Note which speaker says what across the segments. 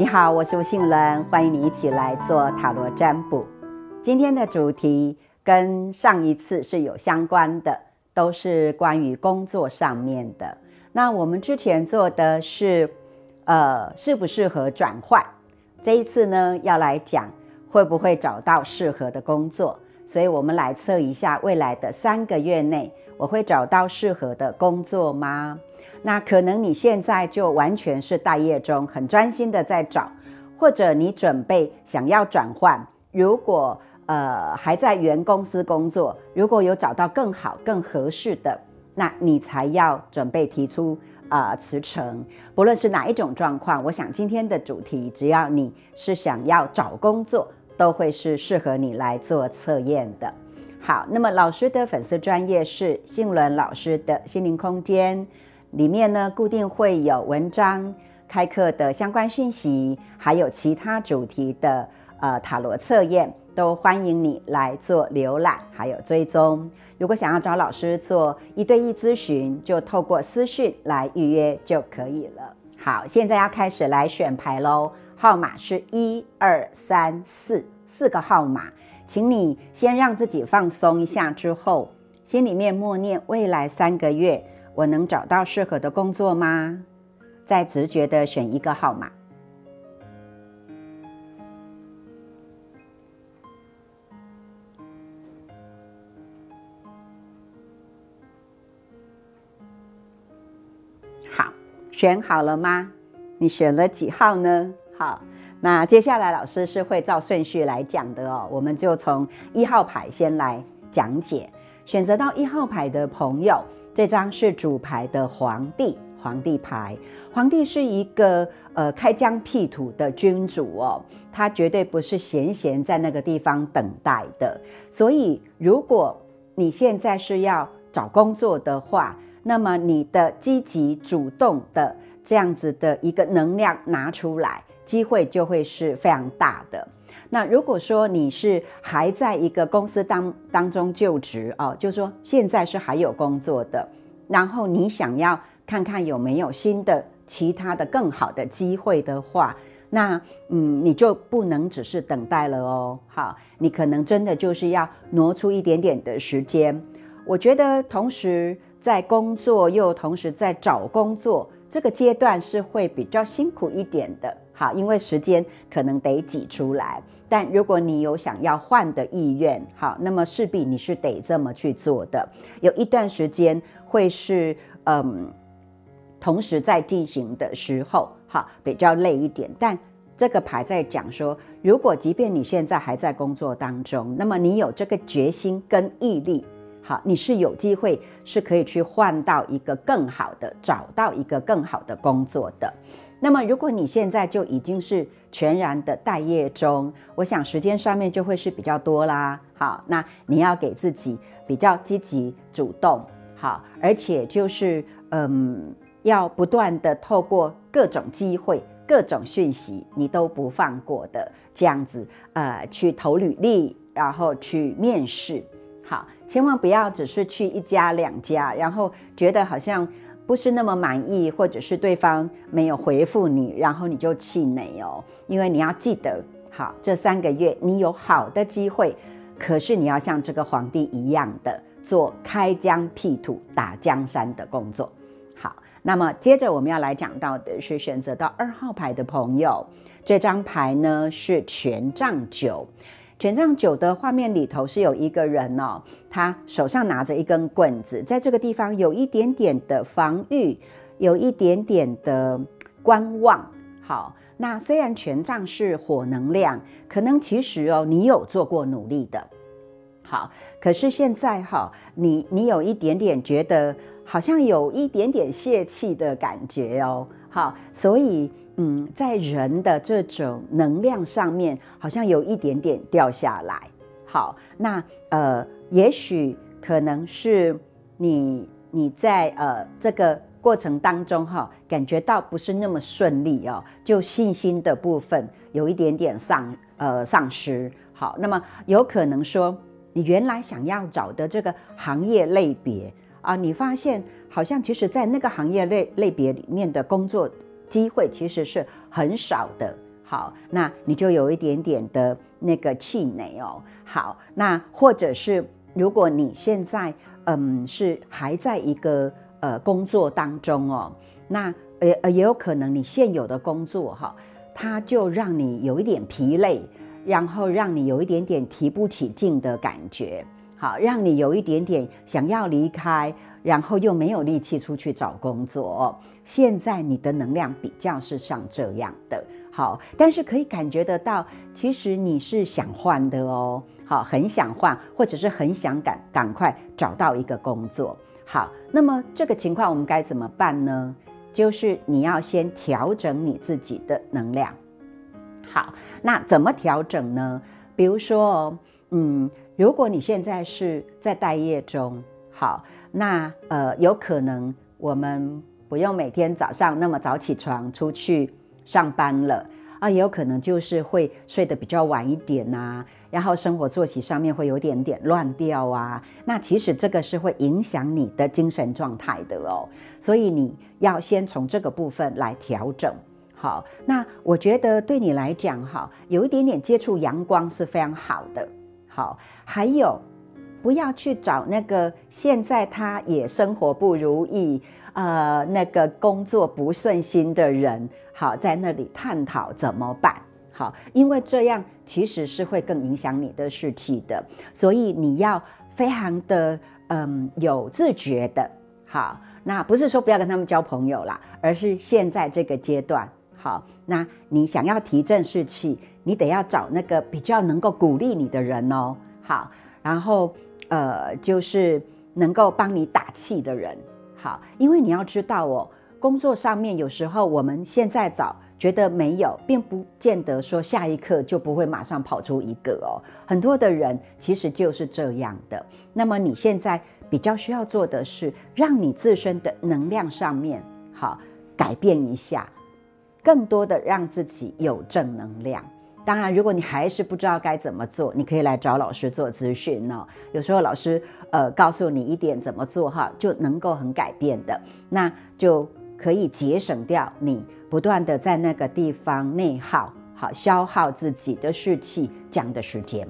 Speaker 1: 你好，我是吴杏伦，欢迎你一起来做塔罗占卜。今天的主题跟上一次是有相关的，都是关于工作上面的。那我们之前做的是，呃，适不适合转换？这一次呢，要来讲会不会找到适合的工作。所以我们来测一下未来的三个月内，我会找到适合的工作吗？那可能你现在就完全是待业中，很专心的在找，或者你准备想要转换。如果呃还在原公司工作，如果有找到更好、更合适的，那你才要准备提出啊辞呈。不论是哪一种状况，我想今天的主题，只要你是想要找工作，都会是适合你来做测验的。好，那么老师的粉丝专业是信伦老师的心灵空间。里面呢，固定会有文章、开课的相关讯息，还有其他主题的呃塔罗测验，都欢迎你来做浏览，还有追踪。如果想要找老师做一对一咨询，就透过私讯来预约就可以了。好，现在要开始来选牌喽，号码是一二三四四个号码，请你先让自己放松一下，之后心里面默念未来三个月。我能找到适合的工作吗？再直觉的选一个号码。好，选好了吗？你选了几号呢？好，那接下来老师是会照顺序来讲的哦。我们就从一号牌先来讲解。选择到一号牌的朋友。这张是主牌的皇帝，皇帝牌。皇帝是一个呃开疆辟土的君主哦，他绝对不是闲闲在那个地方等待的。所以，如果你现在是要找工作的话，那么你的积极主动的这样子的一个能量拿出来，机会就会是非常大的。那如果说你是还在一个公司当当中就职哦，就说现在是还有工作的，然后你想要看看有没有新的其他的更好的机会的话，那嗯，你就不能只是等待了哦。好，你可能真的就是要挪出一点点的时间。我觉得同时在工作又同时在找工作这个阶段是会比较辛苦一点的。好，因为时间可能得挤出来，但如果你有想要换的意愿，好，那么势必你是得这么去做的。有一段时间会是嗯，同时在进行的时候，好，比较累一点。但这个牌在讲说，如果即便你现在还在工作当中，那么你有这个决心跟毅力，好，你是有机会是可以去换到一个更好的，找到一个更好的工作的。那么，如果你现在就已经是全然的待业中，我想时间上面就会是比较多啦。好，那你要给自己比较积极主动，好，而且就是嗯，要不断的透过各种机会、各种讯息，你都不放过的这样子，呃，去投履历，然后去面试，好，千万不要只是去一家两家，然后觉得好像。不是那么满意，或者是对方没有回复你，然后你就气馁哦。因为你要记得，好，这三个月你有好的机会，可是你要像这个皇帝一样的做开疆辟土、打江山的工作。好，那么接着我们要来讲到的是选择到二号牌的朋友，这张牌呢是权杖九。权杖九的画面里头是有一个人哦，他手上拿着一根棍子，在这个地方有一点点的防御，有一点点的观望。好，那虽然权杖是火能量，可能其实哦，你有做过努力的。好，可是现在哈，你你有一点点觉得好像有一点点泄气的感觉哦。好，所以。嗯，在人的这种能量上面，好像有一点点掉下来。好，那呃，也许可能是你你在呃这个过程当中哈，感觉到不是那么顺利哦，就信心的部分有一点点丧呃丧失。好，那么有可能说你原来想要找的这个行业类别啊，你发现好像其实在那个行业类类别里面的工作。机会其实是很少的，好，那你就有一点点的那个气馁哦。好，那或者是如果你现在嗯是还在一个呃工作当中哦，那呃呃也有可能你现有的工作哈，它就让你有一点疲累，然后让你有一点点提不起劲的感觉，好，让你有一点点想要离开。然后又没有力气出去找工作，现在你的能量比较是像这样的，好，但是可以感觉得到，其实你是想换的哦，好，很想换，或者是很想赶赶快找到一个工作，好，那么这个情况我们该怎么办呢？就是你要先调整你自己的能量，好，那怎么调整呢？比如说，嗯，如果你现在是在待业中，好。那呃，有可能我们不用每天早上那么早起床出去上班了啊，也有可能就是会睡得比较晚一点呐，然后生活作息上面会有点点乱掉啊。那其实这个是会影响你的精神状态的哦，所以你要先从这个部分来调整。好，那我觉得对你来讲哈，有一点点接触阳光是非常好的。好，还有。不要去找那个现在他也生活不如意，呃，那个工作不顺心的人，好在那里探讨怎么办？好，因为这样其实是会更影响你的士气的，所以你要非常的嗯有自觉的，好，那不是说不要跟他们交朋友啦，而是现在这个阶段，好，那你想要提振士气，你得要找那个比较能够鼓励你的人哦，好，然后。呃，就是能够帮你打气的人，好，因为你要知道哦，工作上面有时候我们现在找觉得没有，并不见得说下一刻就不会马上跑出一个哦。很多的人其实就是这样的。那么你现在比较需要做的是，让你自身的能量上面好改变一下，更多的让自己有正能量。当然，如果你还是不知道该怎么做，你可以来找老师做咨询哦。有时候老师呃告诉你一点怎么做哈，就能够很改变的，那就可以节省掉你不断的在那个地方内耗，好消耗自己的士气这样的时间。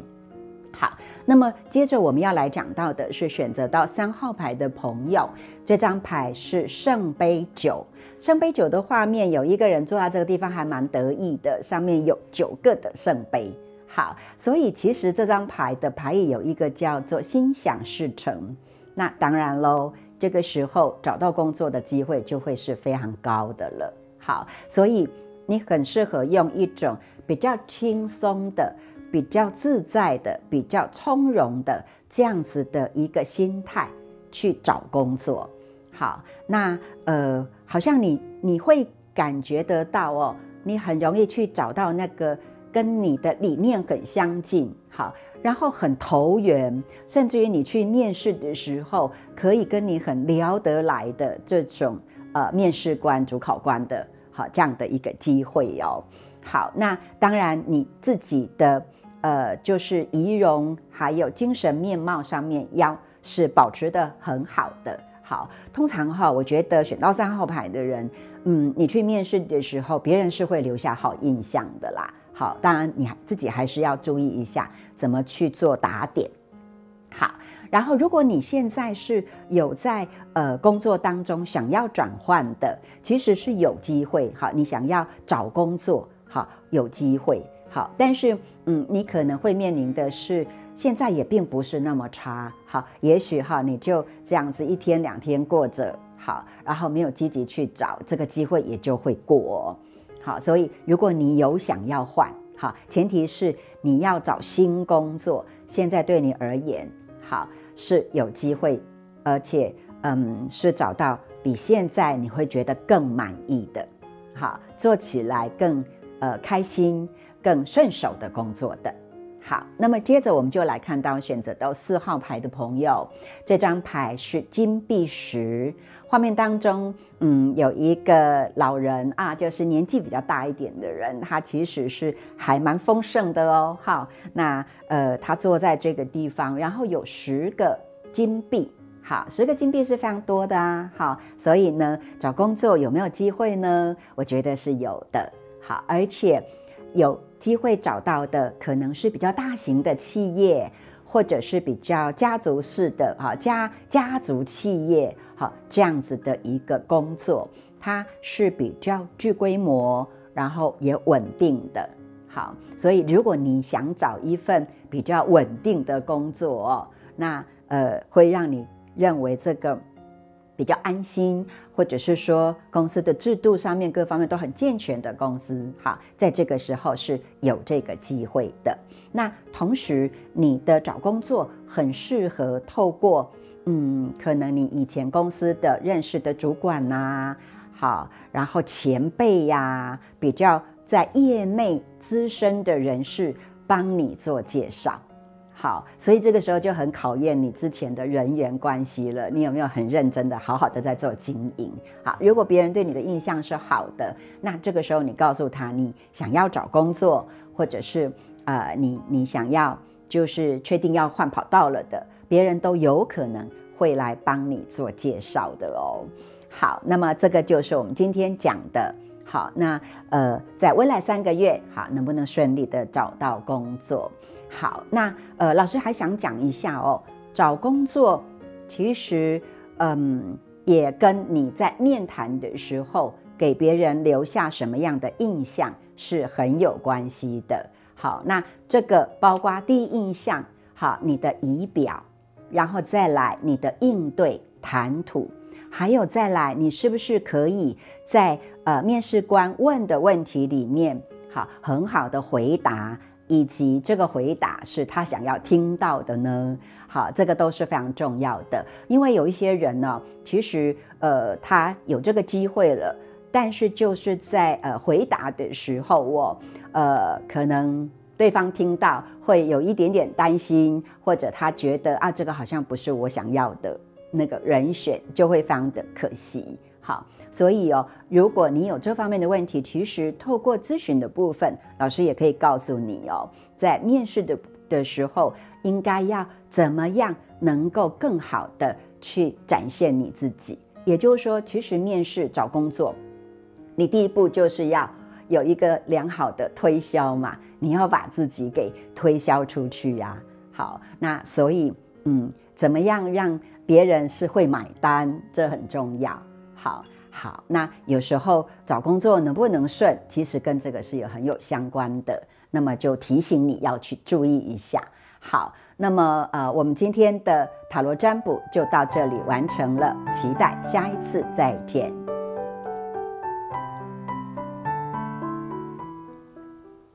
Speaker 1: 好，那么接着我们要来讲到的是选择到三号牌的朋友，这张牌是圣杯九。圣杯九的画面有一个人坐在这个地方，还蛮得意的。上面有九个的圣杯，好，所以其实这张牌的牌意有一个叫做心想事成。那当然喽，这个时候找到工作的机会就会是非常高的了。好，所以你很适合用一种比较轻松的、比较自在的、比较从容的这样子的一个心态去找工作。好，那呃。好像你你会感觉得到哦，你很容易去找到那个跟你的理念很相近，好，然后很投缘，甚至于你去面试的时候，可以跟你很聊得来的这种呃面试官、主考官的，好这样的一个机会哦。好，那当然你自己的呃就是仪容还有精神面貌上面要是保持的很好的。好，通常哈，我觉得选到三号牌的人，嗯，你去面试的时候，别人是会留下好印象的啦。好，当然你自己还是要注意一下怎么去做打点。好，然后如果你现在是有在呃工作当中想要转换的，其实是有机会。好，你想要找工作，好，有机会。好，但是嗯，你可能会面临的是。现在也并不是那么差，好，也许哈，你就这样子一天两天过着好，然后没有积极去找这个机会，也就会过，好，所以如果你有想要换，好，前提是你要找新工作，现在对你而言，好是有机会，而且嗯，是找到比现在你会觉得更满意的，好，做起来更呃开心、更顺手的工作的。好，那么接着我们就来看到选择到四号牌的朋友，这张牌是金币十。画面当中，嗯，有一个老人啊，就是年纪比较大一点的人，他其实是还蛮丰盛的哦。好，那呃，他坐在这个地方，然后有十个金币，好，十个金币是非常多的啊。好，所以呢，找工作有没有机会呢？我觉得是有的。好，而且。有机会找到的可能是比较大型的企业，或者是比较家族式的哈家家族企业，好这样子的一个工作，它是比较具规模，然后也稳定的。好，所以如果你想找一份比较稳定的工作，那呃会让你认为这个。比较安心，或者是说公司的制度上面各方面都很健全的公司，好，在这个时候是有这个机会的。那同时，你的找工作很适合透过，嗯，可能你以前公司的认识的主管呐，好，然后前辈呀，比较在业内资深的人士帮你做介绍。好，所以这个时候就很考验你之前的人缘关系了。你有没有很认真的、好好的在做经营？好，如果别人对你的印象是好的，那这个时候你告诉他你想要找工作，或者是呃你你想要就是确定要换跑道了的，别人都有可能会来帮你做介绍的哦。好，那么这个就是我们今天讲的。好，那呃，在未来三个月，好，能不能顺利的找到工作？好，那呃，老师还想讲一下哦，找工作其实，嗯，也跟你在面谈的时候给别人留下什么样的印象是很有关系的。好，那这个包括第一印象，好，你的仪表，然后再来你的应对谈吐。还有再来，你是不是可以在呃面试官问的问题里面，好很好的回答，以及这个回答是他想要听到的呢？好，这个都是非常重要的，因为有一些人呢，其实呃他有这个机会了，但是就是在呃回答的时候，我呃可能对方听到会有一点点担心，或者他觉得啊这个好像不是我想要的。那个人选就会非常的可惜，好，所以哦，如果你有这方面的问题，其实透过咨询的部分，老师也可以告诉你哦，在面试的的时候，应该要怎么样能够更好的去展现你自己。也就是说，其实面试找工作，你第一步就是要有一个良好的推销嘛，你要把自己给推销出去呀。好，那所以嗯，怎么样让别人是会买单，这很重要。好好，那有时候找工作能不能顺，其实跟这个是有很有相关的。那么就提醒你要去注意一下。好，那么呃，我们今天的塔罗占卜就到这里完成了，期待下一次再见。